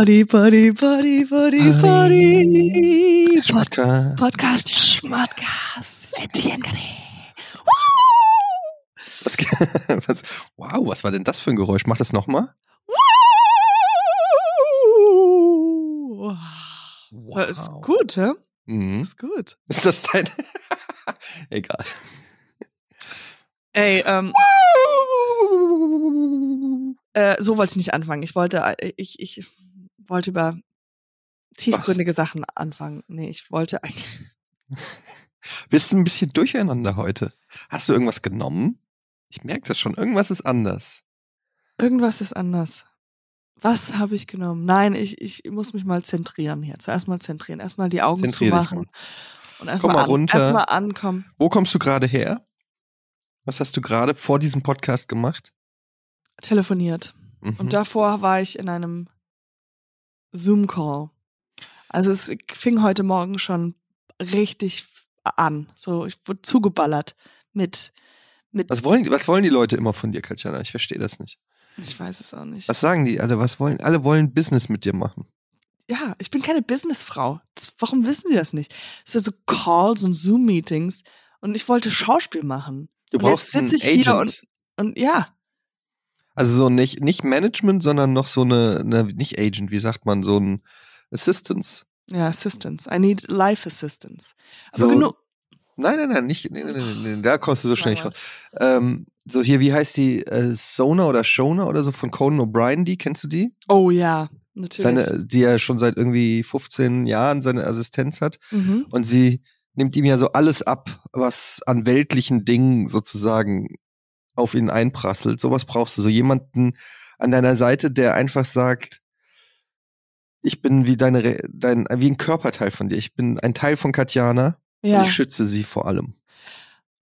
Party, Party, Party, Party, Party. Podcast. Podcast, Schmattcast. Etienne. Was, was, wow, was war denn das für ein Geräusch? Mach das nochmal. Wow. Ist gut, hä? Mhm. Ist gut. Ist das dein? Egal. Ey, ähm, äh, so wollte ich nicht anfangen. Ich wollte, äh, ich, ich wollte über tiefgründige Sachen anfangen. Nee, ich wollte eigentlich. Bist du ein bisschen durcheinander heute? Hast du irgendwas genommen? Ich merke das schon. Irgendwas ist anders. Irgendwas ist anders. Was habe ich genommen? Nein, ich, ich muss mich mal zentrieren hier. Zuerst mal zentrieren. Erstmal die Augen Zentrier zumachen. Und erstmal mal an, runter. erstmal ankommen. Wo kommst du gerade her? Was hast du gerade vor diesem Podcast gemacht? Telefoniert. Mhm. Und davor war ich in einem Zoom-Call. Also es fing heute Morgen schon richtig an. So, ich wurde zugeballert mit, mit, was, wollen, was wollen die Leute immer von dir, Katjana? Ich verstehe das nicht. ich weiß es auch nicht. Was sagen die alle? Was wollen? Alle wollen Business mit dir machen. Ja, ich bin keine Businessfrau. Das, warum wissen die das nicht? Es sind so Calls und Zoom-Meetings und ich wollte Schauspiel machen. Du Und brauchst jetzt einen sitz ich hier Agent. Und ja, Also so nicht, nicht Management, sondern noch so eine, eine, nicht Agent, wie sagt man, so ein Assistance. ja, Assistance. I need life assistance. Aber So, genug. Nein, nein, nein, nicht, nee, nee, nee, nee, da kommst du so schnell nicht raus. Ähm, so hier, wie heißt die, äh, Sona oder Shona oder so von Conan O'Brien, die, kennst du die? Oh ja, natürlich. Seine, die ja schon seit irgendwie 15 Jahren seine Assistenz hat. mhm. Und sie nimmt ihm ja so alles ab, was an weltlichen Dingen sozusagen auf ihn einprasselt. Sowas brauchst du. So jemanden an deiner Seite, der einfach sagt, ich bin wie deine, dein, wie ein Körperteil von dir. Ich bin ein Teil von Katjana Ja. ich schütze sie vor allem.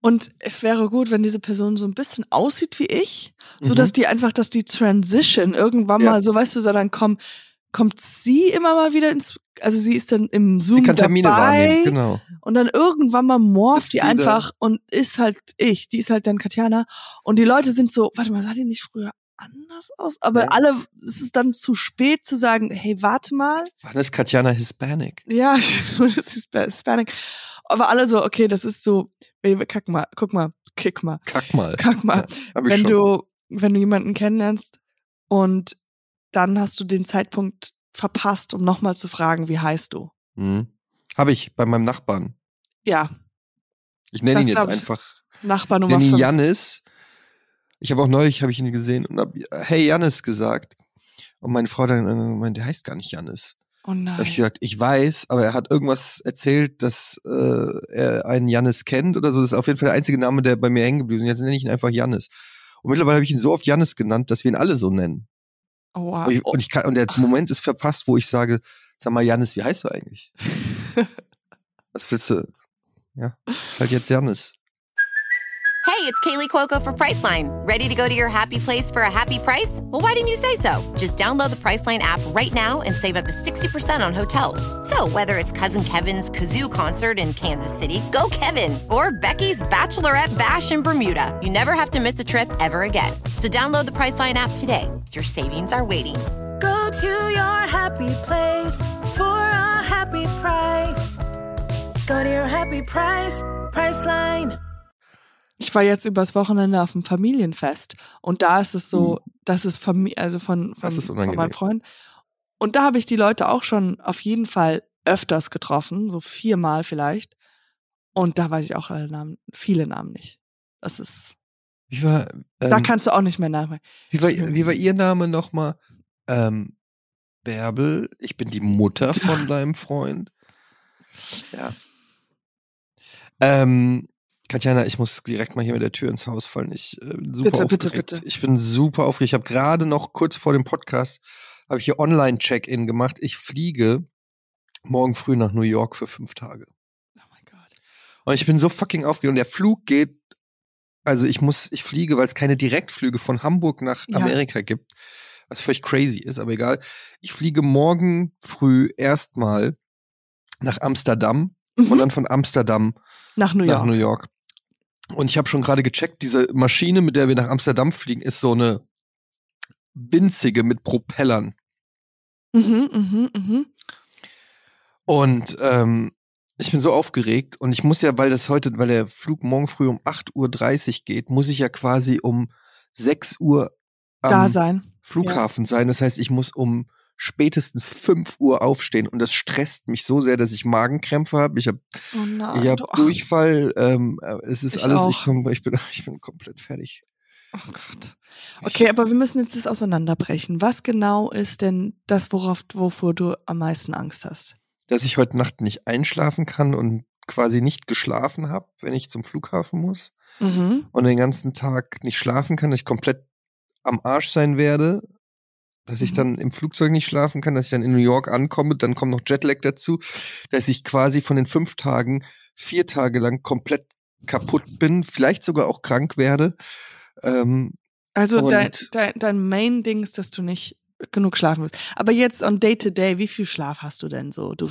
Und es wäre gut, wenn diese Person so ein bisschen aussieht wie ich, so Mhm. dass die einfach, dass die Transition irgendwann Ja. mal, so weißt du, so dann kommt, kommt sie immer mal wieder ins, also sie ist dann im Zoom Sie kann Termine dabei wahrnehmen, genau. und dann irgendwann mal morpht die sie da. einfach und ist halt ich, die ist halt dann Katjana und die Leute sind so, warte mal, sah die nicht früher anders aus? Aber Ja. alle, es ist dann zu spät zu sagen, hey, warte mal, Wann ist Katjana Hispanic? ja, ist Hispa- Hispanic. Aber alle so, okay, das ist so, ey, kack mal, guck mal, kick mal, Kack mal. kack mal. Ich wenn schon. du, wenn du jemanden kennenlernst und dann hast du den Zeitpunkt verpasst, um nochmal zu fragen, wie heißt du? Mhm. Habe ich bei meinem Nachbarn. Ja, Ich nenne ihn jetzt ich. einfach Nachbar Ich Nummer nenne ihn 5. Janis. Ich habe auch neulich, habe ich ihn gesehen und habe Hey Janis gesagt. Und meine Frau dann meinte, der heißt gar nicht Janis. Oh Da habe ich nein. gesagt, ich weiß, aber er hat irgendwas erzählt, dass äh, er einen Janis kennt oder so. Das ist auf jeden Fall der einzige Name, der bei mir hängen geblieben ist. Jetzt nenne ich ihn einfach Janis. Und mittlerweile habe ich ihn so oft Janis genannt, dass wir ihn alle so nennen. Oh, wow. Und, ich, und, ich kann, und der Moment ist verpasst, wo ich sage, sag mal, Janis, wie heißt du eigentlich? Was willst du? Ja, ist halt jetzt Janis. Hey, it's Kaylee Cuoco for Priceline. Ready to go to your happy place for a happy price? Well, why didn't you say so? Just download the Priceline app right now and save up to 60% on hotels. So, whether it's Cousin Kevin's Kazoo concert in Kansas City, go Kevin, or Becky's Bachelorette Bash in Bermuda, you never have to miss a trip ever again. So, download the Priceline app today. Your savings are waiting. Go to your happy place for a happy price. Go to your happy price, Priceline. Ich war jetzt übers Wochenende auf dem Familienfest und da ist es so, das ist Familie, also von, von, Das ist von meinem Freund. Und da habe ich die Leute auch schon auf jeden Fall öfters getroffen, so viermal vielleicht. Und da weiß ich auch alle Namen, viele Namen nicht. Das ist, Wie war, da ähm, kannst du auch nicht mehr Namen. Wie war, wie war Ihr Name nochmal? Ähm, Bärbel, ich bin die Mutter von deinem Freund. Ja. Ähm, Katjana, ich muss direkt mal hier mit der Tür ins Haus fallen. Ich äh, bin super Bitte, bitte, aufgeregt. bitte. Ich bin super aufgeregt. Ich habe gerade noch kurz vor dem Podcast habe ich hier Online-Check-In gemacht. Ich fliege morgen früh nach New York für fünf Tage. Oh mein Gott. Und ich bin so fucking aufgeregt. Und der Flug geht, also ich muss, ich fliege, weil es keine Direktflüge von Hamburg nach Ja. Amerika gibt, was völlig crazy ist, aber egal. Ich fliege morgen früh erstmal nach Amsterdam Mhm. und dann von Amsterdam Nach New nach York. New York. Und ich habe schon gerade gecheckt, diese Maschine, mit der wir nach Amsterdam fliegen, ist so eine winzige mit Propellern. Mhm, mhm, mhm. Und ähm, ich bin so aufgeregt und ich muss ja, weil das heute, weil der Flug morgen früh um 8.30 Uhr geht, muss ich ja quasi um 6 Uhr am Da sein. Flughafen sein. Das heißt, ich muss um spätestens 5 Uhr aufstehen und das stresst mich so sehr, dass ich Magenkrämpfe habe. Ich habe Oh nein. ich hab du- Durchfall. Ähm, äh, es ist Ich alles, ich, komm, ich, bin, ich bin komplett fertig. Oh Gott. Okay, aber wir müssen jetzt das auseinanderbrechen. Was genau ist denn das, worauf, wovor du am meisten Angst hast? Dass ich heute Nacht nicht einschlafen kann und quasi nicht geschlafen habe, wenn ich zum Flughafen muss. Mhm. und den ganzen Tag nicht schlafen kann, dass ich komplett am Arsch sein werde, dass ich Mhm. dann im Flugzeug nicht schlafen kann, dass ich dann in New York ankomme, dann kommt noch Jetlag dazu, dass ich quasi von den fünf Tagen vier Tage lang komplett kaputt bin, vielleicht sogar auch krank werde. Ähm, Also dein, dein, dein Main-Ding ist, dass du nicht genug schlafen willst. Aber jetzt on Day-to-Day, wie viel Schlaf hast du denn so? Du,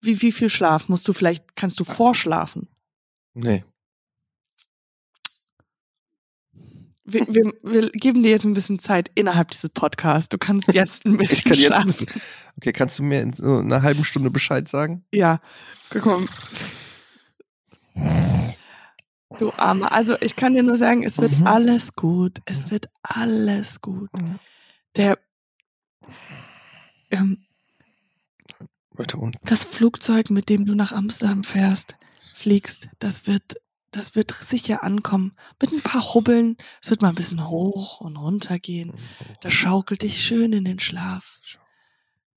wie, wie viel Schlaf musst du vielleicht, kannst du vorschlafen? nee. Wir, wir, wir geben dir jetzt ein bisschen Zeit innerhalb dieses Podcasts. Du kannst jetzt ein bisschen Ich kann jetzt ein schlafen. bisschen, okay, kannst du mir in so einer halben Stunde Bescheid sagen? Ja, guck mal. Du Arme. Also ich kann dir nur sagen, es wird Mhm. alles gut. Es wird alles gut. Der, ähm, Weiter unten. das Flugzeug, mit dem du nach Amsterdam fährst, fliegst, das wird, das wird sicher ankommen. Mit ein paar Hubbeln. Es wird mal ein bisschen hoch und runter gehen. Das schaukelt dich schön in den Schlaf.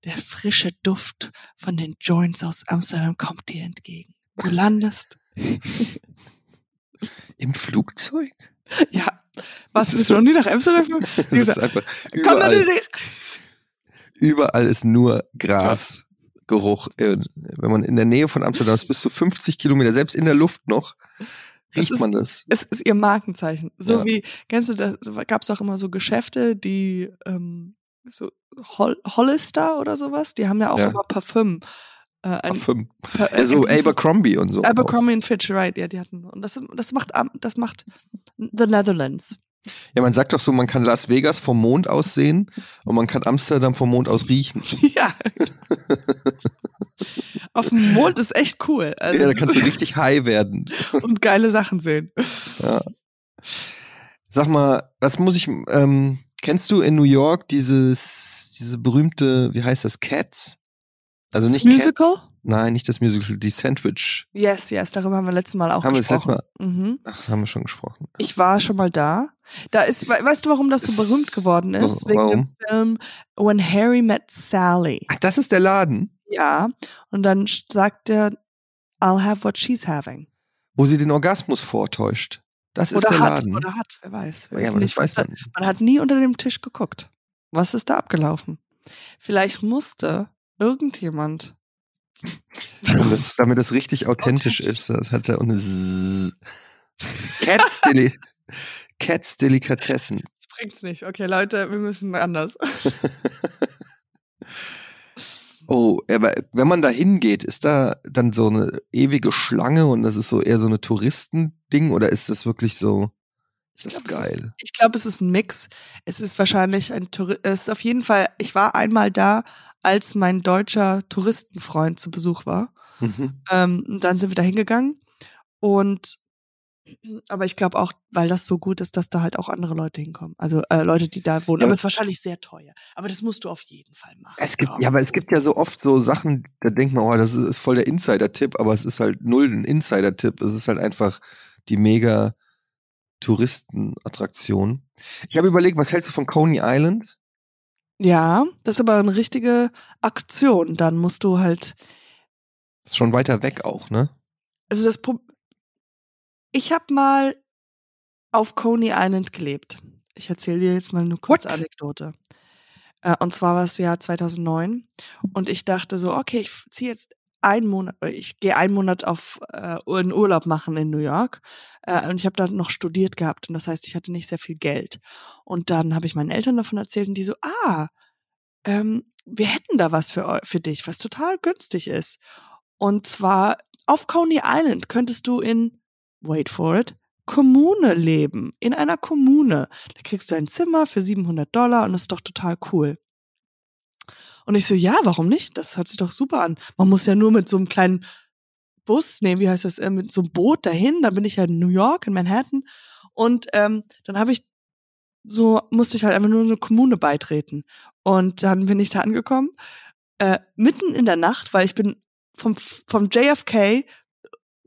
Der frische Duft von den Joints aus Amsterdam kommt dir entgegen. Du landest. Im Flugzeug? Ja. Was ist noch nie nach Amsterdam Dieser- ist einfach überall. Überall ist nur Grasgeruch. Äh, Wenn man in der Nähe von Amsterdam ist, bis zu 50 Kilometer, selbst in der Luft noch, Das riecht ist- man das. Es ist ihr Markenzeichen. So Ja. wie, kennst du das, gab es auch immer so Geschäfte, die ähm, so Hol Hollister oder sowas, die haben ja auch Ja. immer Parfüm. Äh, ein, so äh, dieses- Abercrombie und so. Abercrombie and Fitch, right, ja, die hatten. Und das, das macht, das macht The Netherlands. Ja, man sagt doch so, man kann Las Vegas vom Mond aus sehen und man kann Amsterdam vom Mond aus riechen. ja. Auf dem Mond ist echt cool. Also, Ja, da kannst du richtig high werden. und geile Sachen sehen. Ja. Sag mal, was muss ich, ähm, kennst du in New York dieses, diese berühmte, wie heißt das, Cats? Also nicht das Musical? Cats. Nein, nicht das Musical, die Sandwich. Yes, yes, darüber haben wir letztes Mal auch Haben wir das gesprochen. letzte Mhm. Ach, das haben wir schon gesprochen. Ich war schon mal da. Da ist, Ist- we- weißt du, warum das so berühmt geworden ist? wa- Wegen warum? dem Film When Harry Met Sally. Ach, das ist der Laden, Ja. Und dann sagt er, I'll have what she's having. wo sie den Orgasmus vortäuscht. Das ist Oder der hat, Laden. oder hat, wer weiß. Wir ja, nicht, weiß man. man hat nie unter dem Tisch geguckt. Was ist da abgelaufen? Vielleicht musste irgendjemand Damit das, damit das richtig authentisch ist. Das hat er ohne Zzz. Cats, Deli Cats Delikatessen. Das bringt's nicht. Okay, Leute, wir müssen anders. Oh, aber wenn man da hingeht, ist da dann so eine ewige Schlange und das ist so eher so eine Touristending oder ist das wirklich so, ist das glaub, es geil? Ich glaube, es ist ein Mix. Es ist wahrscheinlich ein Tourist. Es ist auf jeden Fall, ich war einmal da, als mein deutscher Touristenfreund zu Besuch war. Mhm. Ähm, dann sind wir da hingegangen. Und aber ich glaube auch, weil das so gut ist, dass da halt auch andere Leute hinkommen. Also äh, Leute, die da wohnen. Ja, aber aber- es ist wahrscheinlich sehr teuer. Aber das musst du auf jeden Fall machen. Es gibt, glaub ja, aber es gibt ja so oft so Sachen, da denkt man, oh, das ist, ist voll der Insider-Tipp, aber es ist halt null ein Insider-Tipp. Es ist halt einfach die mega Touristenattraktion. Ich habe überlegt, was hältst du von Coney Island? Ja, das ist aber eine richtige Aktion. Dann musst du halt Ist schon weiter weg auch, ne? also das Pro ich habe mal auf Coney Island gelebt. Ich erzähle dir jetzt mal eine kurze What? Anekdote. Äh, und zwar war es Jahr 2009 und ich dachte so, okay, ich ziehe jetzt einen Monat, ich gehe einen Monat auf äh, in Urlaub machen in New York äh, und ich habe da noch studiert gehabt und das heißt, ich hatte nicht sehr viel Geld. Und dann habe ich meinen Eltern davon erzählt und die so, ah, ähm, wir hätten da was für, für dich, was total günstig ist. Und zwar auf Coney Island könntest du in, wait for it, Kommune leben. In einer Kommune. Da kriegst du ein Zimmer für 700 Dollar und das ist doch total cool. Und ich so, ja, warum nicht? Das hört sich doch super an. Man muss ja nur mit so einem kleinen Bus, nee, wie heißt das, äh, mit so einem Boot dahin, dann bin ich ja in New York, in Manhattan. Und ähm, dann habe ich so, musste ich halt einfach nur eine Kommune beitreten. Und dann bin ich da angekommen, äh, mitten in der Nacht, weil ich bin vom, vom JFK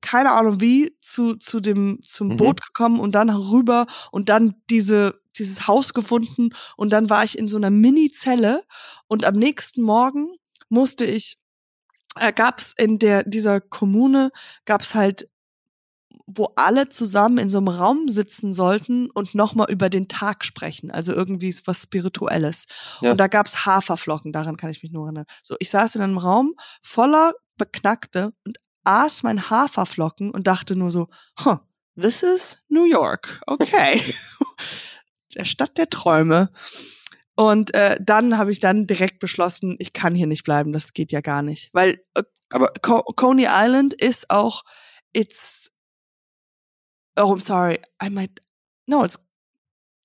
keine Ahnung wie zu zu dem zum Mhm. Boot gekommen und dann rüber und dann diese dieses Haus gefunden und dann war ich in so einer Mini-Zelle und am nächsten Morgen musste ich äh, gab's in der dieser Kommune gab's halt wo alle zusammen in so einem Raum sitzen sollten und nochmal über den Tag sprechen. Also irgendwie was Spirituelles. Ja. Und da gab's Haferflocken, daran kann ich mich nur erinnern. So, ich saß in einem Raum voller Beknackte und aß mein Haferflocken und dachte nur so, huh, this is New York. Okay. der Stadt der Träume. Und äh, dann habe ich dann direkt beschlossen, ich kann hier nicht bleiben, das geht ja gar nicht. Weil äh, Aber Co Coney Island ist auch, it's, oh, I'm sorry, I might, no, it's,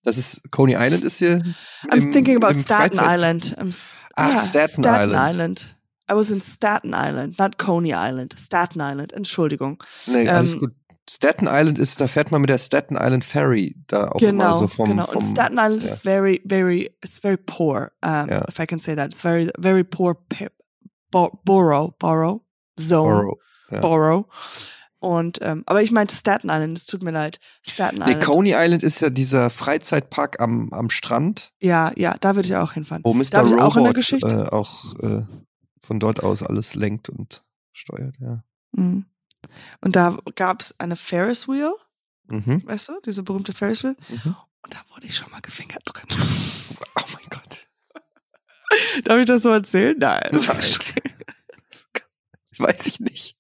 das ist, Coney Island ist hier. I'm im- thinking about Staten Freizeit- Island. I'm, Ach, yeah, Staten Staten Island. Island. I was in Staten Island, not Coney Island. Staten Island, Entschuldigung. Nee, alles Ähm, gut. Staten Island ist, da fährt man mit der Staten Island Ferry da auch immer Genau, so vom, genau. vom Und Staten Island ja. is very, very, it's very poor. Um, Ja. If I can say that, it's very, very poor bo borough, borough, zone, Borough. ja. borough. Und ähm, aber ich meinte Staten Island. Es tut mir leid, Staten Nee, Island. Coney Island ist ja dieser Freizeitpark am, am Strand, ja, ja, da würde ich auch hinfahren. wo Mr. Da ich auch in der Robot Geschichte. äh, auch äh, von dort aus alles lenkt und steuert, ja. Mhm. Und da gab es eine Ferris Wheel, Mhm. weißt du, diese berühmte Ferris Wheel. Mhm. Und da wurde ich schon mal gefingert drin. Oh mein Gott. Darf ich das so erzählen? Nein. Nein. Weiß ich nicht.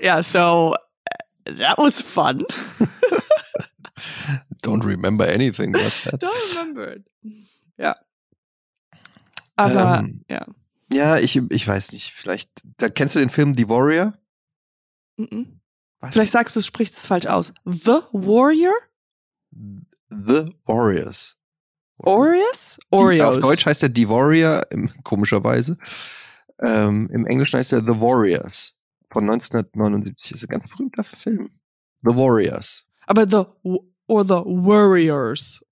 Ja, so uh, that was fun. Don't remember anything about that. Don't remember it. Ja. Aber Ähm, ja. Ja, ich, ich weiß nicht. Vielleicht, da kennst du den Film The Warrior? Mhm. Was? Vielleicht sagst du, sprichst es falsch aus. The Warrior? The Warriors. Die- Oreos. Auf Deutsch heißt er The Warrior, komischerweise. Ähm, Im Englischen heißt er The Warriors von 1979. ist ein ganz berühmter Film. The Warriors. Aber the or the Warriors.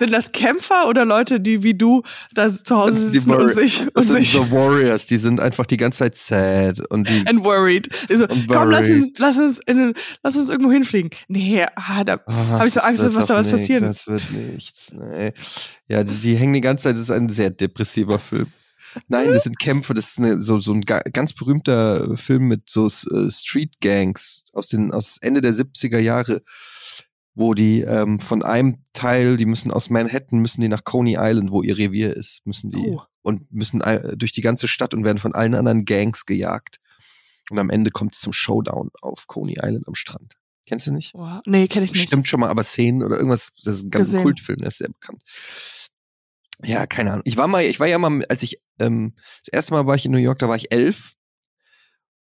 Sind das Kämpfer oder Leute, die wie du da zu Hause Das sind die sitzen und sich, und Das sind sich The Warriors, die sind einfach die ganze Zeit sad und die. and worried. Die So, Und komm, lass uns, lass uns, in, lass uns irgendwo hinfliegen. Nee, ah, da, Ah, Hab ich so Angst, wird was da was nichts, passiert. Das wird nichts. Nee. Ja, die, die hängen die ganze Zeit. Das ist ein sehr depressiver Film. Nein, das sind Kämpfe. Das ist eine, so, so ein ga, ganz berühmter Film mit so äh, Street Gangs aus den aus Ende der 70er Jahre, wo die ähm, von einem Teil, die müssen aus Manhattan, müssen die nach Coney Island, wo ihr Revier ist, müssen die Oh. und müssen durch die ganze Stadt und werden von allen anderen Gangs gejagt. Und am Ende kommt es zum Showdown auf Coney Island am Strand. Kennst du nicht? wow. nee, kenne ich nicht. Bestimmt schon mal, aber Szenen oder irgendwas, das ist ein ganz Gesehen. Kultfilm, der ist sehr bekannt. Ja, keine Ahnung. Ich war mal, ich war ja mal, als ich, ähm, das erste Mal war ich in New York, da war ich elf.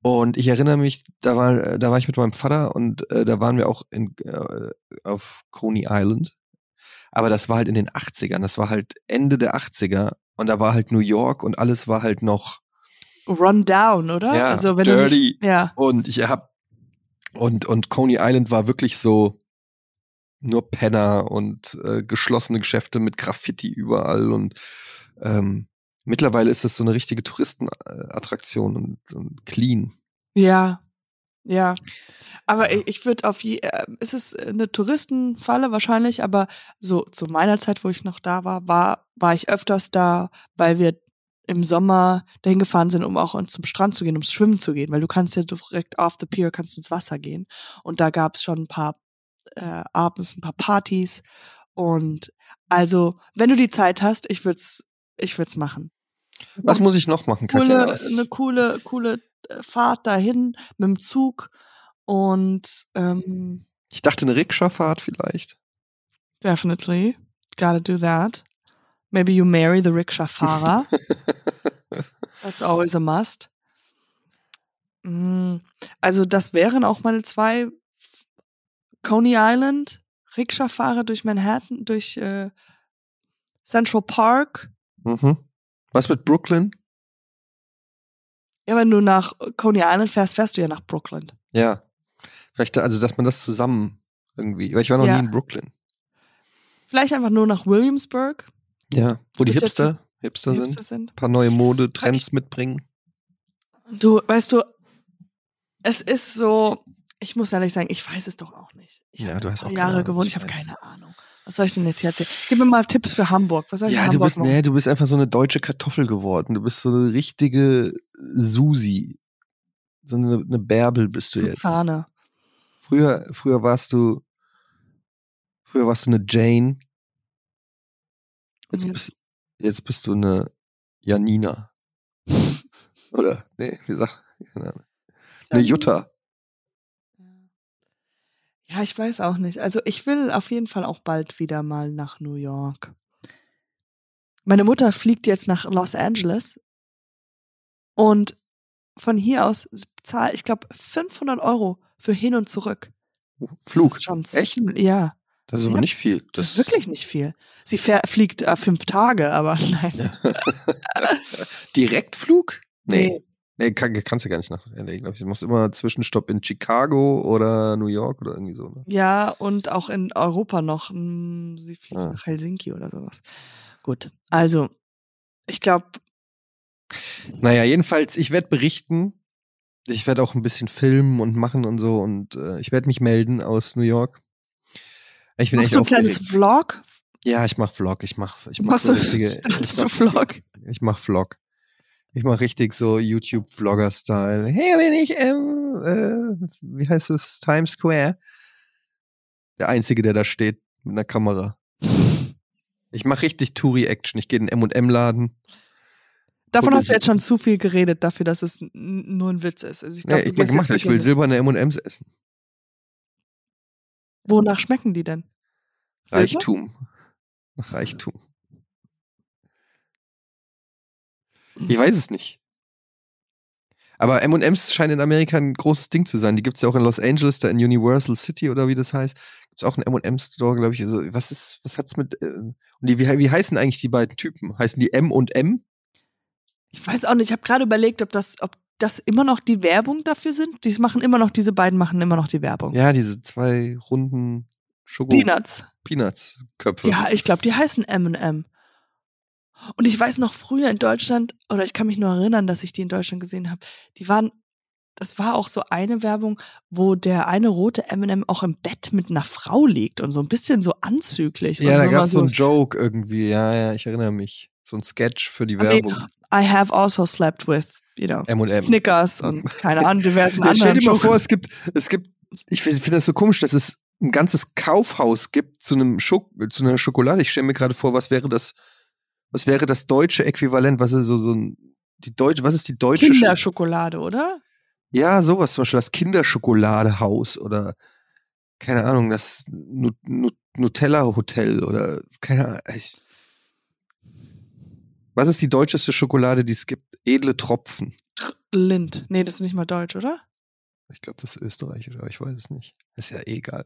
Und ich erinnere mich, da war, äh, da war ich mit meinem Vater und äh, da waren wir auch in, äh, auf Coney Island. Aber das war halt in den 80ern, das war halt Ende der 80er und da war halt New York und alles war halt noch Run down, oder? Ja, also wenn du dirty. nicht, ja. Und ich hab und und Coney Island war wirklich so nur Penner und äh, geschlossene Geschäfte mit Graffiti überall und ähm, mittlerweile ist das so eine richtige Touristenattraktion und, und clean. Ja, ja. Aber ich, ich würde auf je, äh, es ist eine Touristenfalle wahrscheinlich, aber so zu meiner Zeit, wo ich noch da war, war, war ich öfters da, weil wir im Sommer dahin gefahren sind, um auch zum Strand zu gehen, ums Schwimmen zu gehen, weil du kannst ja direkt off the pier, kannst ins Wasser gehen. Und da gab es schon ein paar äh, abends ein paar Partys. Und also, wenn du die Zeit hast, ich würd's, ich würd's machen. Was muss ich noch machen, Katja? coole, eine coole, coole äh, Fahrt dahin mit dem Zug und ähm, Ich dachte eine Rikscha-Fahrt vielleicht. definitely gotta do that. Maybe you marry the Rikscha-Fahrer. That's always a must. Mm, Also das wären auch meine zwei Coney Island, Rikscha-Fahrer durch Manhattan, durch äh, Central Park. Mhm. Was mit Brooklyn? Ja, wenn du nach Coney Island fährst, fährst du ja nach Brooklyn. Ja. Vielleicht, also, dass man das zusammen irgendwie, weil ich war noch Ja. nie in Brooklyn. Vielleicht einfach nur nach Williamsburg. Ja. Wo die Hipster, Hipster die sind. Hipster sind. Ein paar neue Modetrends mitbringen. Du, weißt du, es ist so, ich muss ehrlich sagen, ich weiß es doch auch nicht. Ich Ja, habe du hast auch Jahre gewohnt, ich habe keine Ahnung. Was soll ich denn jetzt hier erzählen? Gib mir mal Tipps für Hamburg. Was soll ich in Ja, du Hamburg bist, machen? nee, du bist einfach so eine deutsche Kartoffel geworden. Du bist so eine richtige Susi. So eine, eine Bärbel bist du jetzt. Suzanne. Früher, früher warst du, früher warst du eine Jane. Jetzt bist, jetzt bist du eine Janina. Oder, nee, wie sagt, keine Ahnung. Eine Jutta. Ja, ich weiß auch nicht. Also ich will auf jeden Fall auch bald wieder mal nach New York. Meine Mutter fliegt jetzt nach Los Angeles und von hier aus zahle ich glaube 500 Euro für hin und zurück. Flug. Das ist schon Echt? Ja, Das ist aber nicht viel. das ist wirklich nicht viel. Sie fliegt äh, fünf Tage, aber nein. Direktflug? Nee. Nee. Nee, kann, kannst du gar nicht nach LA, glaube ich. Du machst immer Zwischenstopp in Chicago oder New York oder irgendwie so. Ne? Ja, und auch in Europa noch. Hm, Sie fliegt Ah. nach Helsinki oder sowas. Gut, also ich glaube, Naja, jedenfalls, ich werde berichten. Ich werde auch ein bisschen filmen und machen und so und äh, ich werde mich melden aus New York. Ich bin machst echt du ein kleines aufgeregt. Vlog? Ja, ich mach Vlog. Ich mach, ich mach Machst so richtige. Ich du mach, Vlog? ich mach Vlog. Ich mach richtig so YouTube-Vlogger-Style. Hey, bin ich im, äh, wie heißt es, Times Square. Der Einzige, der da steht mit einer Kamera. Ich mach richtig Touri-Action. Ich gehe in den M&M-Laden. Davon hast du jetzt schon zu viel geredet, dafür, dass es nur ein Witz ist. Also ich glaub, du ich, gemacht, ich will silberne M&M's essen. Wonach schmecken die denn? Silber? Reichtum. Nach Reichtum. Ich weiß es nicht. Aber M&M's scheint in Amerika ein großes Ding zu sein. Die gibt's ja auch in Los Angeles, da in Universal City oder wie das heißt. Gibt's auch einen M&M-Store, glaube ich. Also, was ist, was hat's mit, äh, und die, wie, wie heißen eigentlich die beiden Typen? Heißen die M und M? Ich weiß auch nicht, ich habe gerade überlegt, ob das, ob das immer noch die Werbung dafür sind. Die machen immer noch, diese beiden machen immer noch die Werbung. Ja, diese zwei runden Schoko Peanuts. Peanuts-Köpfe. Ja, ich glaube, die heißen M&M. Und ich weiß noch früher in Deutschland, oder ich kann mich nur erinnern, dass ich die in Deutschland gesehen habe, die waren, das war auch so eine Werbung, wo der eine rote M&M auch im Bett mit einer Frau liegt und so ein bisschen so anzüglich. Ja, und da so gab's so einen Joke irgendwie. Ja, ja, ich erinnere mich. So ein Sketch für die I mean, Werbung. I have also slept with, you know, M&M. Snickers und keine Ahnung, diversen Ja, stell anderen dir mal vor, es gibt, es gibt, ich finde find das so komisch, dass es ein ganzes Kaufhaus gibt zu einem Schok zu einer Schokolade. Ich stelle mir gerade vor, was wäre das, was wäre das deutsche Äquivalent? Was ist so, so ein, die deutsche, was ist die deutsche Scho- Kinderschokolade, oder? Ja, sowas, zum Beispiel das Kinderschokoladehaus oder keine Ahnung, das Nu Nu Nutella-Hotel oder keine Ahnung. Ich, was ist die deutscheste Schokolade, die es gibt? Edle Tropfen. Lind. Nee, das ist nicht mal deutsch, oder? Ich glaube, das ist österreichisch, aber ich weiß es nicht. Ist ja eh egal.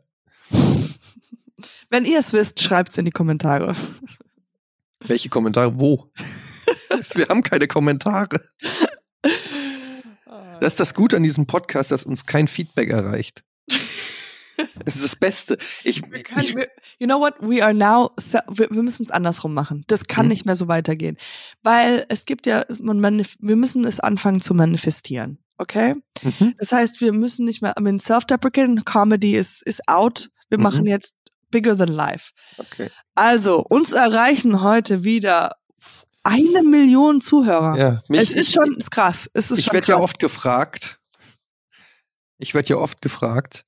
Wenn ihr es wisst, schreibt's in die Kommentare. Welche Kommentare? Wo? Wir haben keine Kommentare. Das ist das Gute an diesem Podcast, dass uns kein Feedback erreicht. Das ist das Beste. Ich, Wir können, ich, wir, you know what? We are now. Wir, wir müssen es andersrum machen. Das kann Hm. nicht mehr so weitergehen, weil es gibt ja. Man, wir müssen es anfangen zu manifestieren. Okay. mhm. Das heißt, wir müssen nicht mehr. I mean, self-deprecating Comedy ist ist out. Wir Mhm. machen jetzt bigger than life. Okay. Also uns erreichen heute wieder eine Million Zuhörer. Ja, mich, es ist schon ist krass. Es ist ich werde ja oft gefragt. Ich werde ja oft gefragt.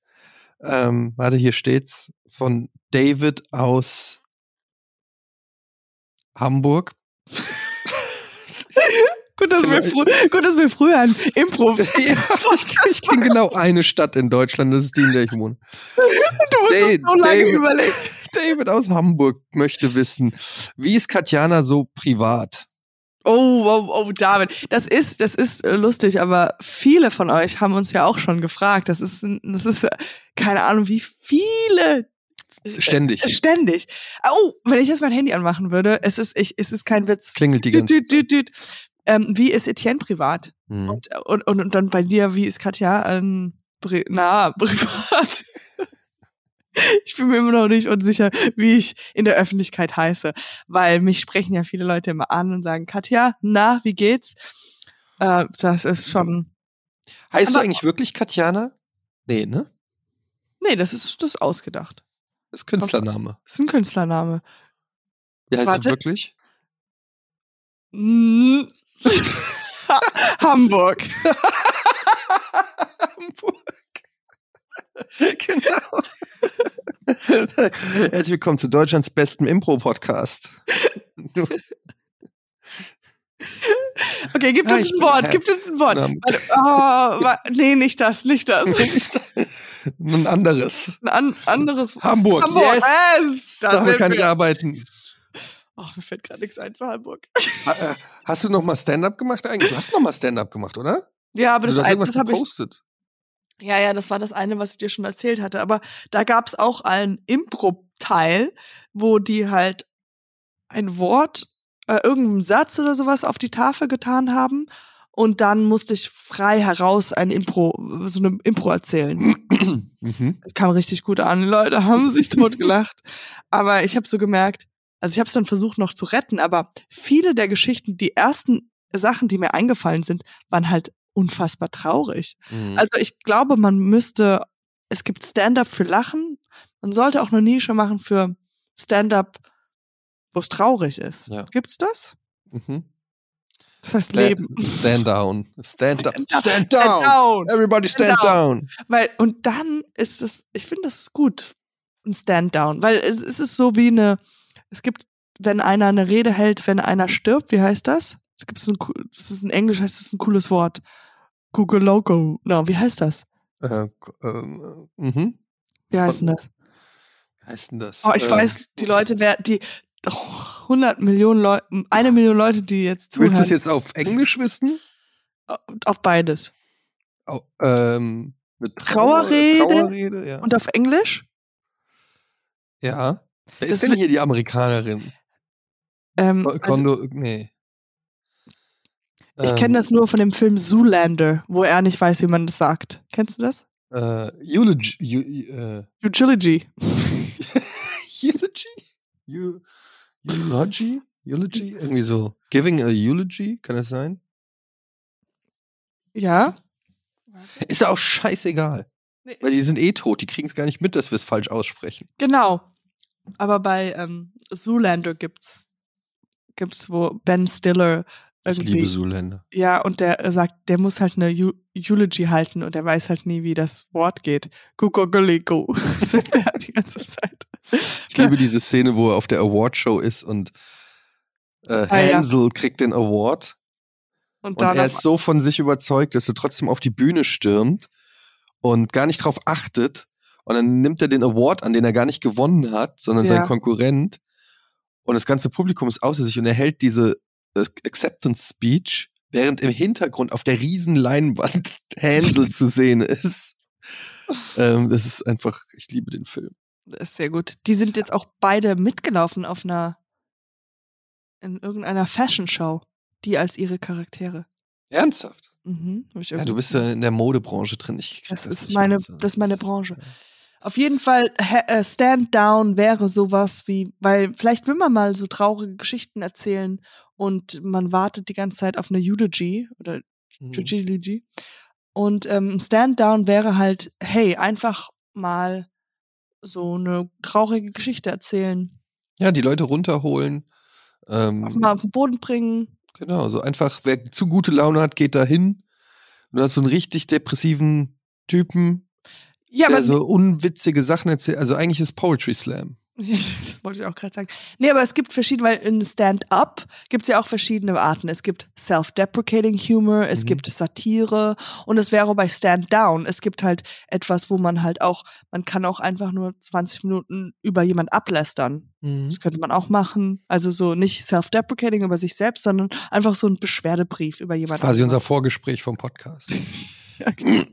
Ähm, warte, hier steht's von David aus Hamburg. Gut, dass wir, frü gut, dass wir früher ein Impro. ich, kenne genau eine Stadt in Deutschland, das ist die, in der ich wohne. Du musst Da- es so lange David. überlegen. David aus Hamburg möchte wissen, wie ist Katjana so privat? Oh, oh, oh, David. Das ist, das ist äh, lustig, aber viele von euch haben uns ja auch schon gefragt. Das ist, das ist, äh, keine Ahnung, wie viele Ständig. Ständig. Oh, wenn ich jetzt mein Handy anmachen würde, es ist, ich, es ist kein Witz. Klingelt die ganze düt. Ähm, wie ist Etienne privat? Mhm. Und, und, und, und dann bei dir, wie ist Katja ähm, pri na, privat? ich bin mir immer noch nicht unsicher, wie ich in der Öffentlichkeit heiße, weil mich sprechen ja viele Leute immer an und sagen, Katja, na, wie geht's? Äh, das ist schon, Heißt du eigentlich wirklich Katjana? Nee, ne? nee, das ist, das ist ausgedacht. Das ist Künstlername. Das ist ein Künstlername. Wie heißt Warte. du wirklich? Hamburg. Hamburg. genau. Herzlich willkommen zu Deutschlands besten Impro-Podcast. Okay, gib uns ein Wort, Herr- gib uns ein Wort. Oh, nee, nicht das, nicht das. Ein anderes. Ein an, anderes. Hamburg. Hamburg, Yes. da Damit kann ich arbeiten. Oh, mir fällt gerade nichts ein zu Hamburg. Ha- äh, Hast du noch mal Stand-up gemacht eigentlich? Du hast noch mal Stand-up gemacht, oder? Ja, aber das, irgendwas das habe ich. Ja, ja, das war das eine, was ich dir schon erzählt hatte. Aber da gab's auch einen Impro-Teil, wo die halt ein Wort, äh, irgendeinen Satz oder sowas auf die Tafel getan haben. Und dann musste ich frei heraus ein Impro, so eine Impro erzählen. mhm. Es kam richtig gut an. Die Leute haben sich totgelacht. Aber ich habe so gemerkt, also ich habe es dann versucht noch zu retten, aber viele der Geschichten, die ersten Sachen, die mir eingefallen sind, waren halt unfassbar traurig. Mhm. Also ich glaube, man müsste, es gibt Stand-up für Lachen. Man sollte auch eine Nische machen für Stand-up, wo es traurig ist. Ja. Gibt's das? Mhm. Das heißt Stand, Leben. stand down. Stand, up. Stand stand down. down. Everybody stand, Stand down. Weil, und dann ist es, ich finde das ist gut, ein Stand-down. Weil es, es ist so wie eine, es gibt, wenn einer eine Rede hält, wenn einer stirbt, wie heißt das? Es gibt so ein, das ist in Englisch heißt das ein cooles Wort. Google Logo. No, wie heißt das? Äh, ähm, äh, mhm. Wie heißt denn das? Wie heißt denn das? Oh, ich Äh, weiß, die Leute, wer, die, oh, 100 Millionen Leute, eine Million Leute, die jetzt zuhören. Willst du es jetzt auf Englisch wissen? Auf beides. Au- ähm, eine Trauerrede? Trauerrede, ja. Und auf Englisch? ja. Wer Das ist denn wird- hier die Amerikanerin? Ähm, also, Kondo, nee. ich Ähm, kenne das nur von dem Film Zoolander, wo er nicht weiß, wie man das sagt. Kennst du das? Äh, Eulogy. Eu, äh, Eulogy. Eulogy? Eu, eulogy? Eulogy? Irgendwie so. Giving a eulogy? Kann das sein? Ja. Ist ja auch scheißegal. Weil die sind eh tot. Die kriegen es gar nicht mit, dass wir es falsch aussprechen. Genau. Aber bei ähm, Zoolander gibt's gibt's wo Ben Stiller Ich irgendwie liebe Zoolander. ja und der äh, sagt, der muss halt eine Eu Eulogy halten und er weiß halt nie, wie das Wort geht. Er die ganze Zeit. Ich liebe diese Szene, wo er auf der Awardshow ist und äh, Ah, ja. Hansel kriegt den Award Und und er ist so von sich überzeugt, dass er trotzdem auf die Bühne stürmt und gar nicht drauf achtet. Und dann nimmt er den Award an, den er gar nicht gewonnen hat, sondern Ja. sein Konkurrent. Und das ganze Publikum ist außer sich und er hält diese äh, Acceptance Speech, während im Hintergrund auf der riesen Leinwand Hansel zu sehen ist. Ähm, das ist einfach, ich liebe den Film. Das ist sehr gut. Die sind jetzt auch beide mitgelaufen auf einer in irgendeiner Fashion Show, die als ihre Charaktere. Ernsthaft? Mhm, Ja, du bist ja in der Modebranche drin. Ich krieg Das ist nicht meine- das ist meine Branche. Auf jeden Fall, äh, Stand Down wäre sowas wie, weil vielleicht will man mal so traurige Geschichten erzählen und man wartet die ganze Zeit auf eine Eulogy oder Mhm. Eulogy. Und ähm, Stand Down wäre halt, hey, einfach mal so eine traurige Geschichte erzählen, Ja, die Leute runterholen. Ähm, auf mal auf den Boden bringen. Genau, so einfach, wer zu gute Laune hat, geht da hin. Du hast so einen richtig depressiven Typen, Ja, der aber so unwitzige Sachen erzählt. Also eigentlich ist Poetry Slam. das wollte ich auch gerade sagen. Nee, aber es gibt verschiedene, weil in Stand-up gibt es ja auch verschiedene Arten. Es gibt Self-Deprecating Humor, es Mhm. gibt Satire und es wäre bei Stand-Down. Es gibt halt etwas, wo man halt auch, man kann auch einfach nur 20 Minuten über jemand ablästern. Das könnte man auch machen. Also so nicht Self-Deprecating über sich selbst, sondern einfach so ein Beschwerdebrief über Das ist jemand quasi unser. Vorgespräch vom Podcast. Ja, genau.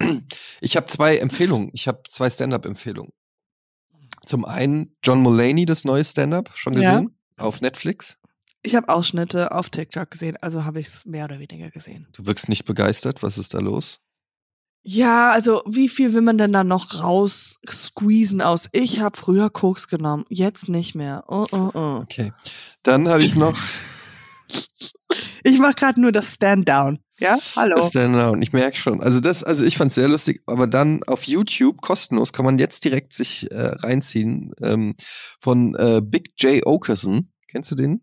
Ich habe zwei Empfehlungen. Ich habe zwei Stand-up-Empfehlungen. Zum einen John Mulaney, das neue Stand-up, schon Ja. gesehen? Auf Netflix. Ich habe Ausschnitte auf TikTok gesehen, also habe ich es mehr oder weniger gesehen. Du wirkst nicht begeistert. Was ist da los? Ja, also wie viel will man denn da noch raus squeezen aus? Ich habe früher Koks genommen, jetzt nicht mehr. Oh, oh, oh. Okay. Dann habe ich noch Ich mache gerade nur das Stand-Down. Ja, hallo. das Stand-up und ich merke schon. Also das, also ich fand es sehr lustig, aber dann auf YouTube kostenlos kann man jetzt direkt sich äh, reinziehen ähm, von äh, Big J Okerson. Kennst du den?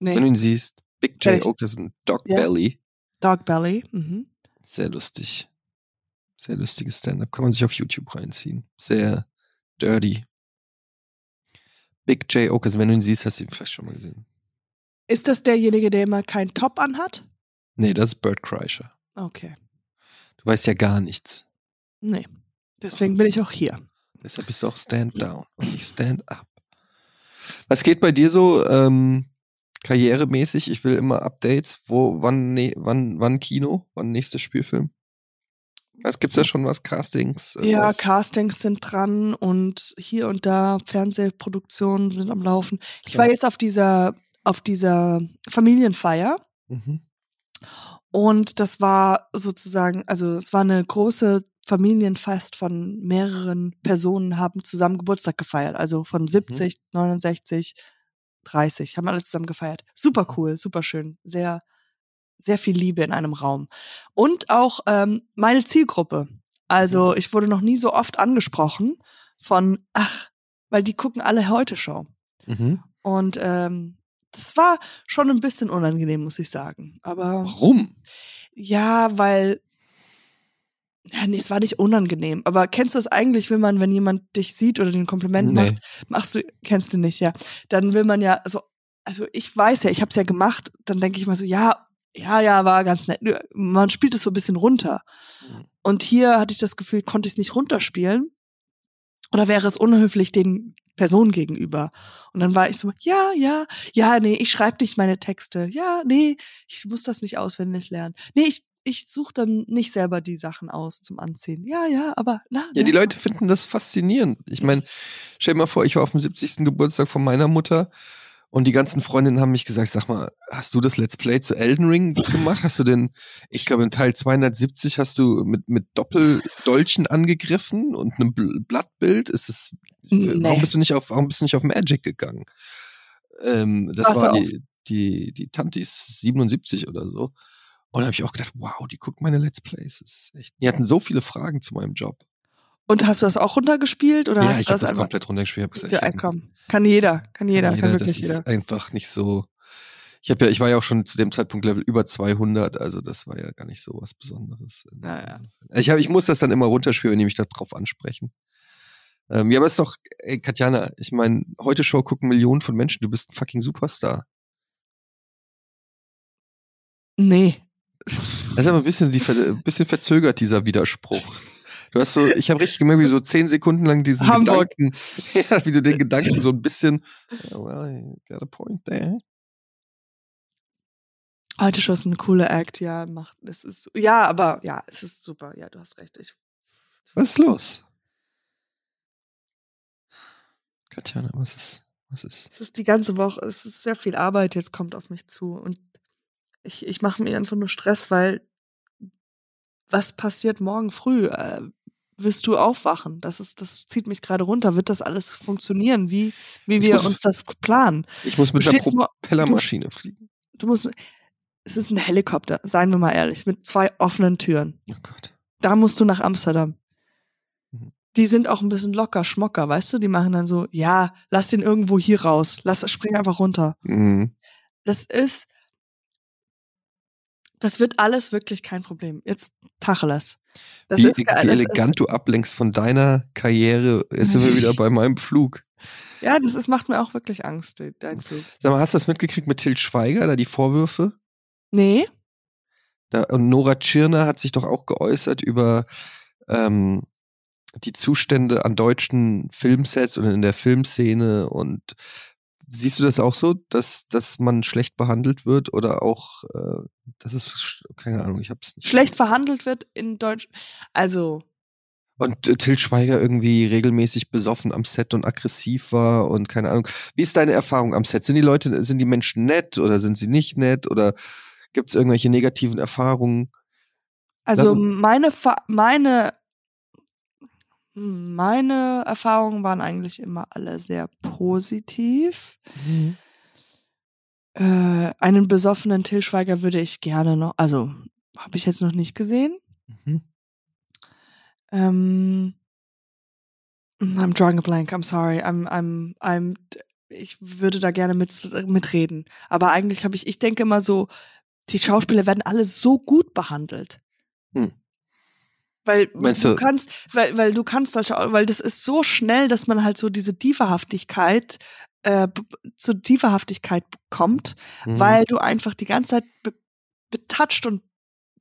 Wenn du Nee, ihn siehst. Big J ich. Okerson, Dog Ja. Belly. Dog Belly. Mhm. Sehr lustig. Sehr lustiges Stand-up. Kann man sich auf YouTube reinziehen. Sehr dirty. Big J Okerson, wenn du ihn siehst, hast du ihn vielleicht schon mal gesehen. Ist das derjenige, der immer keinen Top anhat? Nee, das ist Bert Kreischer. Okay. Du weißt ja gar nichts. Nee. Deswegen bin ich auch hier. Deshalb bist du auch Stand Down und nicht Stand Up. Was geht bei dir so ähm, karrieremäßig? Ich will immer Updates. Wo, wann, ne, wann, wann Kino? Wann nächster Spielfilm? Es gibt's ja schon was, Castings. Ja, irgendwas? Castings sind dran und hier und da Fernsehproduktionen sind am Laufen. Ich Klar. war jetzt auf dieser, auf dieser Familienfeier Mhm. und das war sozusagen, also es war eine große Familienfest von mehreren Personen haben zusammen Geburtstag gefeiert, also von 70, 69, 30, haben alle zusammen gefeiert. Super cool, super schön, sehr, sehr viel Liebe in einem Raum. Und auch ähm, meine Zielgruppe. Also ich wurde noch nie so oft angesprochen von, ach, weil die gucken alle heute Show. Mhm. Und ähm, das war schon ein bisschen unangenehm, muss ich sagen. Aber Warum? ja, weil. Ja, nee, es war nicht unangenehm. Aber kennst du es eigentlich, will man, wenn jemand dich sieht oder den Kompliment Nee. macht, machst du, kennst du nicht, ja. Dann will man ja, so, also ich weiß ja, ich habe es ja gemacht, dann denke ich mal so, ja, ja, ja, war ganz nett. Man spielt es so ein bisschen runter. Mhm. Und hier hatte ich das Gefühl, konnte ich es nicht runterspielen. Oder wäre es unhöflich den Personen gegenüber? Und dann war ich so, ja, ja, ja, nee, ich schreibe nicht meine Texte. Ja, nee, ich muss das nicht auswendig lernen. Nee, ich, ich suche dann nicht selber die Sachen aus zum Anziehen. Ja, ja, aber na. Ja, die Leute finden das faszinierend. Ich meine, stell dir mal vor, ich war auf dem 70. Geburtstag von meiner Mutter und die ganzen Freundinnen haben mich gesagt, sag mal, hast du das Let's Play zu Elden Ring gemacht? Hast du denn, ich glaube in Teil 270 hast du mit, mit Doppeldolchen angegriffen und einem Bl- Blattbild? Ist es, Nee. warum bist du nicht auf, warum bist du nicht auf Magic gegangen? Ähm, das du war die, die, die Tante ist 77 oder so. Und da habe ich auch gedacht, wow, die guckt meine Let's Plays. Das ist echt, die hatten so viele Fragen zu meinem Job. Und hast du das auch runtergespielt? Oder ja, hast ich habe das einfach- komplett runtergespielt. gesagt, ja einkommen. Kann jeder, kann jeder, kann, jeder, wirklich das jeder. ist einfach nicht so. Ich habe ja, ich war ja auch schon zu dem Zeitpunkt Level über 200, also das war ja gar nicht so was Besonderes. Naja. Ich, hab, ich muss das dann immer runterspielen, wenn die mich darauf ansprechen. Ähm, ja, aber ist doch, ey, Katjana, ich meine, heute Show gucken Millionen von Menschen, du bist ein fucking Superstar. Nee. Das ist aber ein bisschen, die, ein bisschen verzögert, dieser Widerspruch. Du hast so, ich habe richtig gemerkt, wie so zehn Sekunden lang diesen Hamburg. Gedanken, ja, wie du den Gedanken so ein bisschen, oh, well, you got a point there. Heute schon ist eine coole Act, ja, macht, es ist, ja, aber, ja, es ist super, ja, du hast recht. Ich, Was ist los? Katjana, was ist, was ist? es ist die ganze Woche, es ist sehr viel Arbeit, jetzt kommt auf mich zu und ich, ich mache mir einfach nur Stress, weil was passiert morgen früh? Äh, wirst du aufwachen? Das ist, das zieht mich gerade runter. Wird das alles funktionieren? Wie, wie wir muss- uns das planen? Ich muss mit einer nur- Propellermaschine fliegen. Du musst, es ist ein Helikopter, seien wir mal ehrlich, mit zwei offenen Türen. Oh Gott. Da musst du nach Amsterdam. Die sind auch ein bisschen locker, schmocker, weißt du? Die machen dann so, ja, lass den irgendwo hier raus. Lass, spring einfach runter. Mhm. Das ist, das wird alles wirklich kein Problem. Jetzt Tacheles. Das Wie, ist, wie das elegant du ablenkst von deiner Karriere. Jetzt sind wir wieder bei meinem Flug. Ist, ja, das ist, macht mir auch wirklich Angst, dein Flug. Sag mal, hast du das mitgekriegt mit Til Schweiger, da die Vorwürfe? Nee? Da, und Nora Tschirner hat sich doch auch geäußert über ähm, die Zustände an deutschen Filmsets und in der Filmszene. Und siehst du das auch so, dass, dass man schlecht behandelt wird oder auch, äh, das ist, keine Ahnung, ich hab's nicht. Schlecht verhandelt wird in Deutsch. Also, Und äh, Till Schweiger irgendwie regelmäßig besoffen am Set und aggressiv war und keine Ahnung. Wie ist deine Erfahrung am Set? Sind die Leute, sind die Menschen nett oder sind sie nicht nett oder gibt es irgendwelche negativen Erfahrungen? Also meine, meine, meine Erfahrungen waren eigentlich immer alle sehr positiv. Äh, einen besoffenen Till Schweiger würde ich gerne noch, also habe ich jetzt noch nicht gesehen. Mhm. Ähm, I'm drawing a blank. I'm sorry. I'm, I'm, I'm. Ich würde da gerne mit, mitreden. Aber eigentlich habe ich, ich denke immer so, die Schauspieler werden alle so gut behandelt. Hm. Weil Meinst du du- kannst, weil, weil du kannst solche, weil das ist so schnell, dass man halt so diese Diva-Haftigkeit, äh, zur Diva-Haftigkeit kommt, Mhm. weil du einfach die ganze Zeit be betatscht und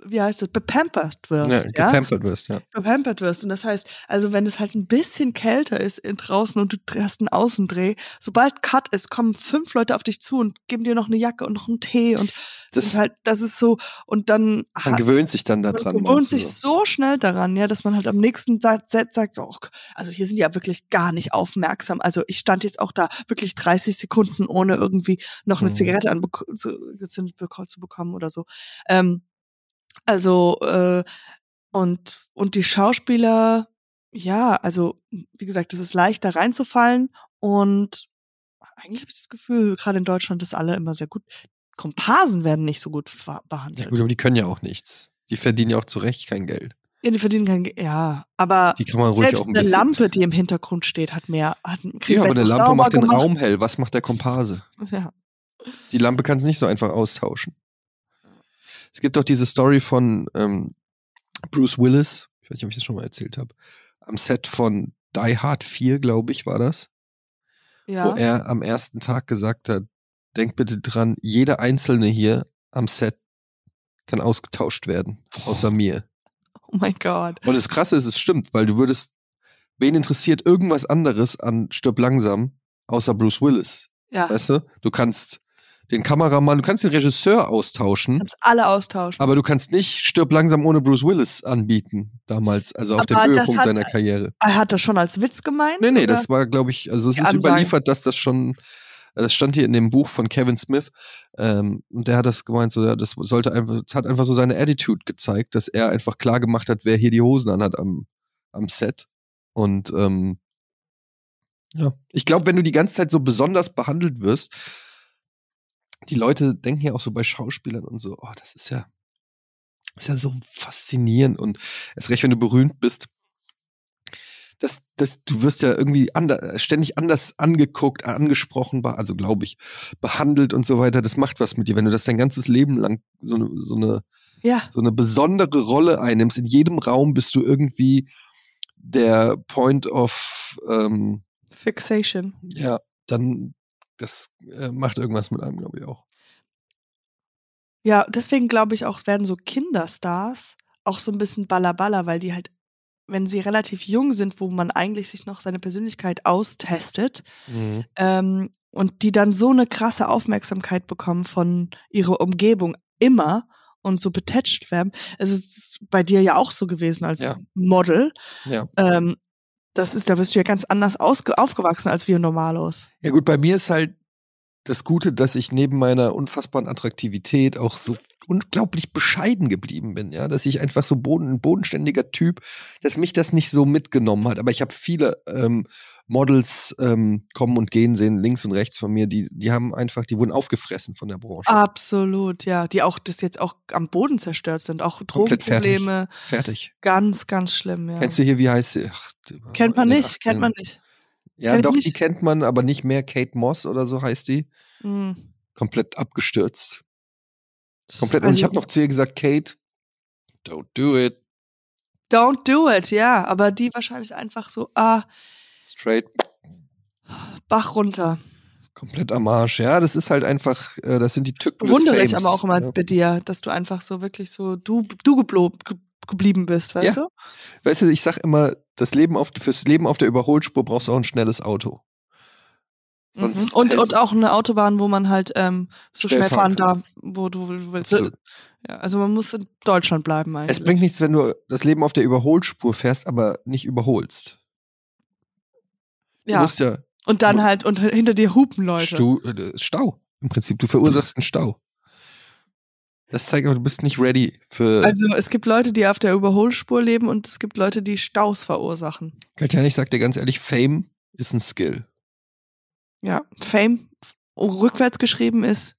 wie heißt das, bepampert wirst. ja, ja? gepampert wirst, ja. bepampert wirst. Und das heißt, also wenn es halt ein bisschen kälter ist in draußen und du hast einen Außendreh, sobald Cut ist, kommen fünf Leute auf dich zu und geben dir noch eine Jacke und noch einen Tee und das, ist halt, das ist so, und dann Man hat, gewöhnt sich dann man daran. gewöhnt meinst du sich so schnell daran, ja, dass man halt am nächsten Set sagt, so, oh, also hier sind ja wirklich gar nicht aufmerksam. Also ich stand jetzt auch da wirklich 30 Sekunden, ohne irgendwie noch eine Mhm. Zigarette anbek- zu, gezündet beko- zu bekommen oder so. Ähm, also, äh, und, und die Schauspieler, ja, also, wie gesagt, es ist leicht, da reinzufallen und eigentlich habe ich das Gefühl, gerade in Deutschland, dass alle immer sehr gut, Komparsen werden nicht so gut ver- Ja behandelt. gut, aber die können ja auch nichts. Die verdienen ja auch zu Recht kein Geld. Ja, die verdienen kein Geld. Ja, aber Die kann man ruhig selbst auch ein eine. Lampe, die im Hintergrund steht, hat mehr. Hat, ja, aber eine Lampe macht den gemacht. Raum hell. Was macht der Komparse? Ja. Die Lampe kannst du nicht so einfach austauschen. Es gibt doch diese Story von ähm, Bruce Willis, ich weiß nicht, ob ich das schon mal erzählt habe, am Set von Die Hard 4, glaube ich, war das, wo ja. er am ersten Tag gesagt hat, denk bitte dran, jeder Einzelne hier am Set kann ausgetauscht werden, außer mir. Oh mein Gott. Und das Krasse ist, es stimmt, weil du würdest, wen interessiert irgendwas anderes an Stirb langsam, außer Bruce Willis? Ja. Weißt du? Du kannst den Kameramann, du kannst den Regisseur austauschen, Kannst alle austauschen. aber du kannst nicht Stirb langsam ohne Bruce Willis anbieten, damals, also auf Aber dem Höhepunkt hat- seiner Karriere. er hat das schon als Witz gemeint? Nee, nee, oder? das war, glaube ich, also es Die ist Ansage. überliefert, dass das schon, das stand hier in dem Buch von Kevin Smith, ähm, und der hat das gemeint, so, ja, das sollte einfach, das hat einfach so seine Attitude gezeigt, dass er einfach klar gemacht hat, wer hier die Hosen anhat am, am Set. Und ähm, ja, ich glaube, wenn du die ganze Zeit so besonders behandelt wirst, die Leute denken ja auch so bei Schauspielern und so, oh, das ist ja, das ist ja so faszinierend und erst recht, wenn du berühmt bist, das, das, du wirst ja irgendwie ander, ständig anders angeguckt, angesprochen, also glaube ich, behandelt und so weiter. Das macht was mit dir, wenn du das dein ganzes Leben lang so eine, so eine, Ja. so eine besondere Rolle einnimmst. In jedem Raum bist du irgendwie der Point of, ähm, Fixation. ja, dann, das äh, macht irgendwas mit einem, glaube ich auch. Ja, deswegen glaube ich auch, es werden so Kinderstars auch so ein bisschen ballerballer, weil die halt, wenn sie relativ jung sind, wo man eigentlich sich noch seine Persönlichkeit austestet, ähm, und die dann so eine krasse Aufmerksamkeit bekommen von ihrer Umgebung immer und so betätscht werden. Es ist bei dir ja auch so gewesen als Ja. Model. Ja. Ähm, das ist, da bist du ja ganz anders aufgewachsen als wir Normalos. Ja gut, bei mir ist halt das Gute, dass ich neben meiner unfassbaren Attraktivität auch so unglaublich bescheiden geblieben bin, ja, dass ich einfach so boden, ein bodenständiger Typ, dass mich das nicht so mitgenommen hat. Aber ich habe viele ähm, Models ähm, kommen und gehen sehen, links und rechts von mir, die, die haben einfach, die wurden aufgefressen von der Branche. Absolut, ja. Die auch, das jetzt auch am Boden zerstört sind. Auch Komplett fertig. Drogenprobleme. Fertig. Ganz, ganz schlimm, ja. Kennst du hier, wie heißt sie? Ach, Kennt man nicht, kennt 80ern. man nicht. Ja, doch, die kennt man, aber nicht mehr. Kate Moss oder so heißt die. Mhm. Komplett abgestürzt. Komplett. und Also- ich habe noch zu ihr gesagt, Kate, don't do it. Don't do it, ja. Aber die wahrscheinlich ist einfach so, ah, Straight, Bach runter. komplett am Arsch. Ja, das ist halt einfach, äh, das sind die Tücken Bewundere des ich aber auch immer ja. bei dir, dass du einfach so wirklich so, du, du geblo ge geblieben bist, weißt Ja. du? Weißt du, ich sag immer, das Leben auf, fürs Leben auf der Überholspur brauchst du auch ein schnelles Auto. Mhm. Und, und auch eine Autobahn, wo man halt ähm, so Schnell schnell fahren fahren darf, wo du willst. Absolut. Ja, also man muss in Deutschland bleiben eigentlich. Es bringt nichts, wenn du das Leben auf der Überholspur fährst, aber nicht überholst. Du ja. musst ja Und dann halt und hinter dir hupen Leute. Stu äh, Stau. Im Prinzip, du verursachst einen Stau. Das zeigt aber, du bist nicht ready für. Also es gibt Leute, die auf der Überholspur leben und es gibt Leute, die Staus verursachen. Katja, ich sag dir ganz ehrlich, Fame ist ein Skill. Ja, Fame rückwärts geschrieben ist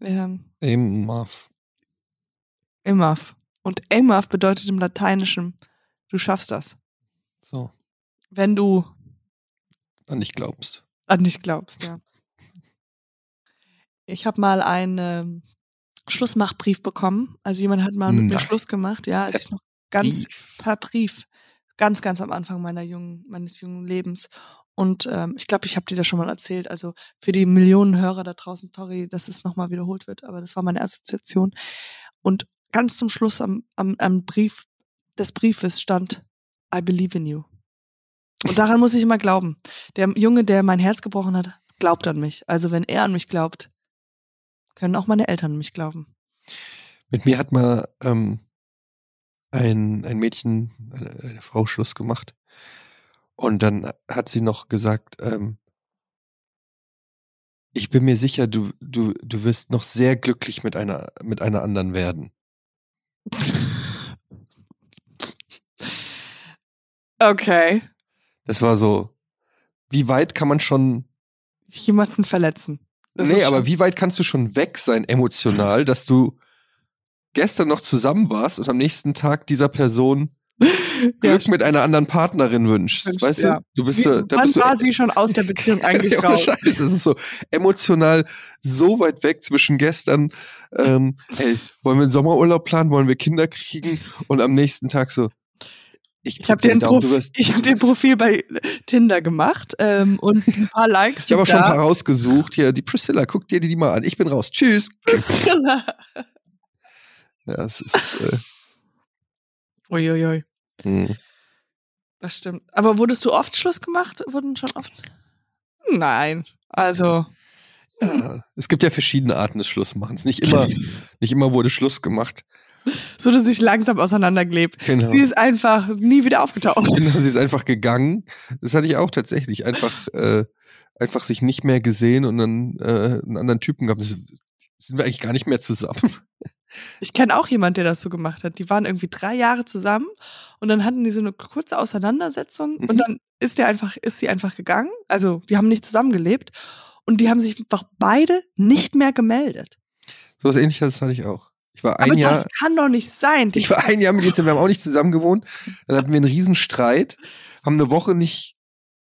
ähm, Aimmuff. Emaf. Und Emaf bedeutet im Lateinischen, du schaffst das. So, Wenn du an dich glaubst. an dich glaubst, ja. Ich habe mal ähm, Schlussmachbrief bekommen. Also jemand hat mal mit mir Nein. Schluss gemacht, ja, als ich noch ganz Brief. per Brief, ganz, ganz am Anfang meiner jungen, meines jungen Lebens. Und ähm, ich glaube, ich habe dir das schon mal erzählt. Also für die Millionen Hörer da draußen, sorry, dass es nochmal wiederholt wird, aber das war meine Assoziation. Und ganz zum Schluss am, am, am Brief des Briefes stand I believe in you. Und daran muss ich immer glauben. Der Junge, der mein Herz gebrochen hat, glaubt an mich. Also wenn er an mich glaubt, können auch meine Eltern mich glauben. Mit mir hat mal ähm, ein, ein Mädchen, eine, eine Frau Schluss gemacht. Und dann hat sie noch gesagt, ähm, ich bin mir sicher, du, du, du wirst noch sehr glücklich mit einer, mit einer anderen werden. Okay. Das war so, wie weit kann man schon, Jemanden verletzen. Das nee, aber wie weit kannst du schon weg sein emotional, dass du gestern noch zusammen warst und am nächsten Tag dieser Person Glück mit einer anderen Partnerin wünschst. Wünscht, weißt ja. du? Du bist Wie, so, da wann bist du war sie schon aus der Beziehung eigentlich Ja, raus? Scheiß, es ist so emotional so weit weg zwischen gestern, ähm, hey, wollen wir einen Sommerurlaub planen, wollen wir Kinder kriegen und am nächsten Tag so, ich, Ich habe den, ich hab den Profil bei Tinder gemacht ähm, und ein paar Likes. Ich habe auch schon ein paar rausgesucht. Hier, die Priscilla, guck dir die, mal an. Ich bin raus. Tschüss. Ja, es ist, äh, Uiuiui, hm. das stimmt. Aber wurdest du oft Schluss gemacht? Wurden schon oft? Nein. Also, ja, es gibt ja verschiedene Arten des Schlussmachens. Nicht immer, nicht immer wurde Schluss gemacht. So dass sich langsam auseinandergelebt. Genau. Sie ist einfach nie wieder aufgetaucht. Genau, sie ist einfach gegangen. Das hatte ich auch tatsächlich. Einfach, äh, einfach sich nicht mehr gesehen und dann äh, einen anderen Typen gehabt. Das sind wir eigentlich gar nicht mehr zusammen. Ich kenne auch jemand, der das so gemacht hat. Die waren irgendwie drei Jahre zusammen und dann hatten die so eine kurze Auseinandersetzung Mhm. und dann ist der einfach, ist sie einfach gegangen. Also die haben nicht zusammengelebt und die haben sich einfach beide nicht mehr gemeldet. So was ähnliches hatte ich auch. Ich war ein Aber Jahr, das kann doch nicht sein. Ich war ein Jahr mit ihr, wir haben auch nicht zusammen gewohnt. Dann hatten wir einen riesen Streit, haben eine Woche nicht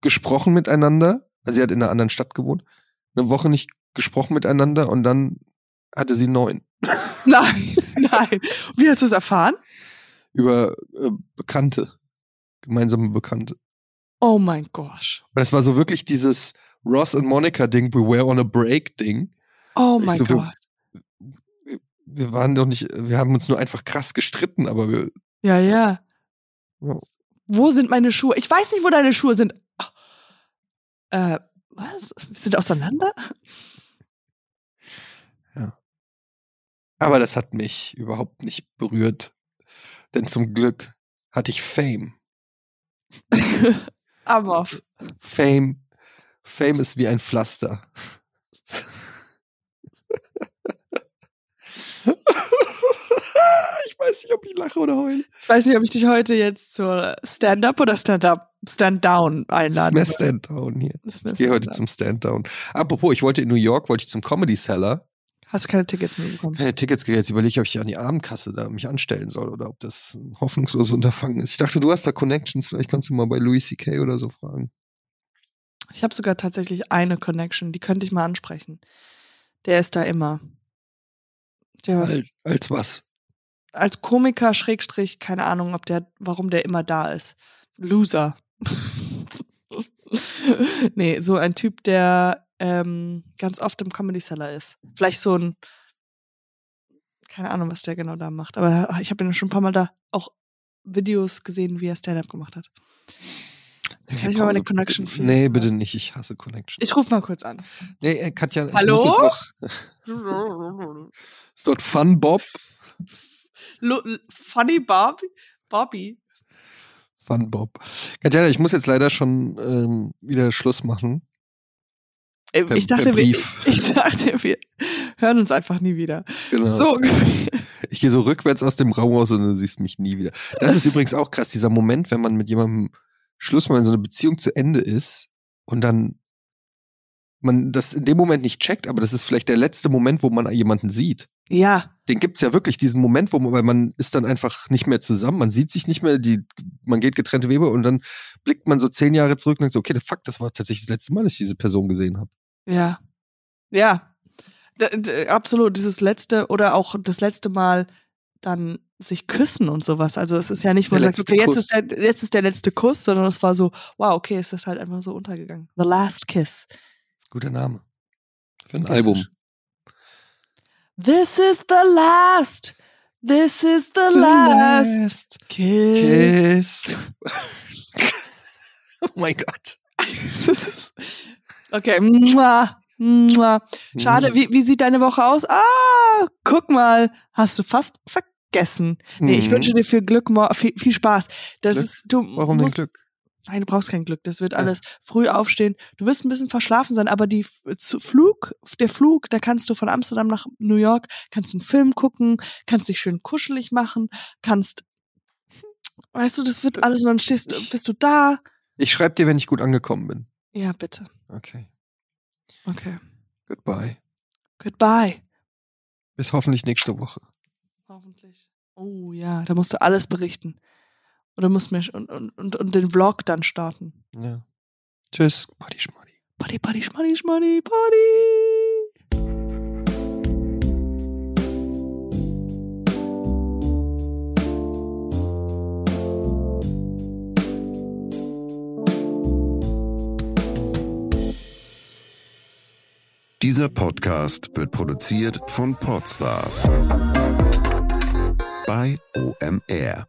gesprochen miteinander. Also sie hat in einer anderen Stadt gewohnt. Eine Woche nicht gesprochen miteinander und dann hatte sie neun. nein, nein. Wie hast du es erfahren? Über äh, Bekannte. Gemeinsame Bekannte. Oh mein Gosh. Und es war so wirklich dieses Ross und Monica-Ding, we were on a break-Ding. Oh Ich mein so, Gott. Wir waren doch nicht, wir haben uns nur einfach krass gestritten, aber wir, Ja, ja. Ja. Wo sind meine Schuhe? Ich weiß nicht, wo deine Schuhe sind. Ah. Äh, was? Wir sind auseinander? aber das hat mich überhaupt nicht berührt. Denn zum Glück hatte ich Fame. Aber Fame, Fame ist wie ein Pflaster. Ich weiß nicht, ob ich lache oder heule. ich weiß nicht, ob ich dich heute jetzt zur Stand-up oder Stand-up, Stand-down einladen Mehr soll. Stand-Down hier. Das Ich gehe heute zum Stand-Down. Apropos, ich wollte in New York, wollte ich zum Comedy Cellar. Hast du keine Tickets mehr bekommen? Keine Tickets gekriegt. Jetzt überlege ich, ob ich an die Abendkasse da mich anstellen soll oder ob das ein hoffnungsloses Unterfangen ist. Ich dachte, du hast da Connections. Vielleicht kannst du mal bei Louis C.K. oder so fragen. Ich habe sogar tatsächlich eine Connection, die könnte ich mal ansprechen. Der ist da immer. Der, Als, als was? Als Komiker, Schrägstrich, keine Ahnung, ob der, warum der immer da ist. Loser. nee, so ein Typ, der ähm, ganz oft im Comedy Cellar ist. Vielleicht so ein, keine Ahnung, was der genau da macht. Aber ich habe ihn schon ein paar Mal da auch Videos gesehen, wie er Stand-up gemacht hat. Kann ich mal meine Connection fließen Nee, bitte nicht. Ich hasse Connections. Ich rufe mal kurz an. nee, äh, Katja, ich Hallo? muss jetzt auch. Ist dort Fun Bob? Funny Bobby? Bobby. Fun Bob. Katjana, ich muss jetzt leider schon ähm, wieder Schluss machen. Äh, Per- Ich dachte, wir, ich dachte, wir hören uns einfach nie wieder. Genau. So. Ich gehe so rückwärts aus dem Raum raus und du siehst mich nie wieder. Das ist übrigens auch krass, dieser Moment, wenn man mit jemandem Schluss mal in so eine Beziehung zu Ende ist und dann man das in dem Moment nicht checkt, aber das ist vielleicht der letzte Moment, wo man jemanden sieht. Ja, Den gibt's ja wirklich, diesen Moment, wo man, weil man ist dann einfach nicht mehr zusammen, man sieht sich nicht mehr, die, man geht getrennte Wege und dann blickt man so zehn Jahre zurück und denkt so, okay, fuck, das war tatsächlich das letzte Mal, dass ich diese Person gesehen habe. ja. Ja. D absolut. Dieses letzte oder auch das letzte Mal dann sich küssen und sowas. Also es ist ja nicht, man Der sagt, letzte okay, jetzt ist, Kuss. der, jetzt ist der letzte Kuss, sondern es war so, wow, okay, es ist halt einfach so untergegangen. The Last Kiss. Guter Name. Für ein. Album. This is the last. This is the last kiss. Kiss. oh mein Gott. okay. Mua, mua. Schade, Mhm. wie, wie sieht deine Woche aus? Ah, guck mal, hast du fast vergessen. Nee, ich Mhm. wünsche dir viel Glück, mor- viel, viel Spaß. Das Glück? ist, du Warum denn musst, Glück? Nein, du brauchst kein Glück. Das wird Ja. alles früh aufstehen. Du wirst ein bisschen verschlafen sein, aber die Flug, der Flug, da kannst du von Amsterdam nach New York, kannst einen Film gucken, kannst dich schön kuschelig machen, kannst, weißt du, das wird alles und dann stehst, Ich- bist du da. Ich schreibe dir, wenn ich gut angekommen bin. Ja, bitte. Okay. Okay. Goodbye. Goodbye. Bis hoffentlich nächste Woche. Hoffentlich. Oh ja, da musst du alles berichten. Oder musst mir und, und, und, und den Vlog dann starten. Ja. Tschüss. Party Schmoddy. Party, Party, Schmoddy, Schmoddy, Party. Dieser Podcast wird produziert von Podstars bei OMR.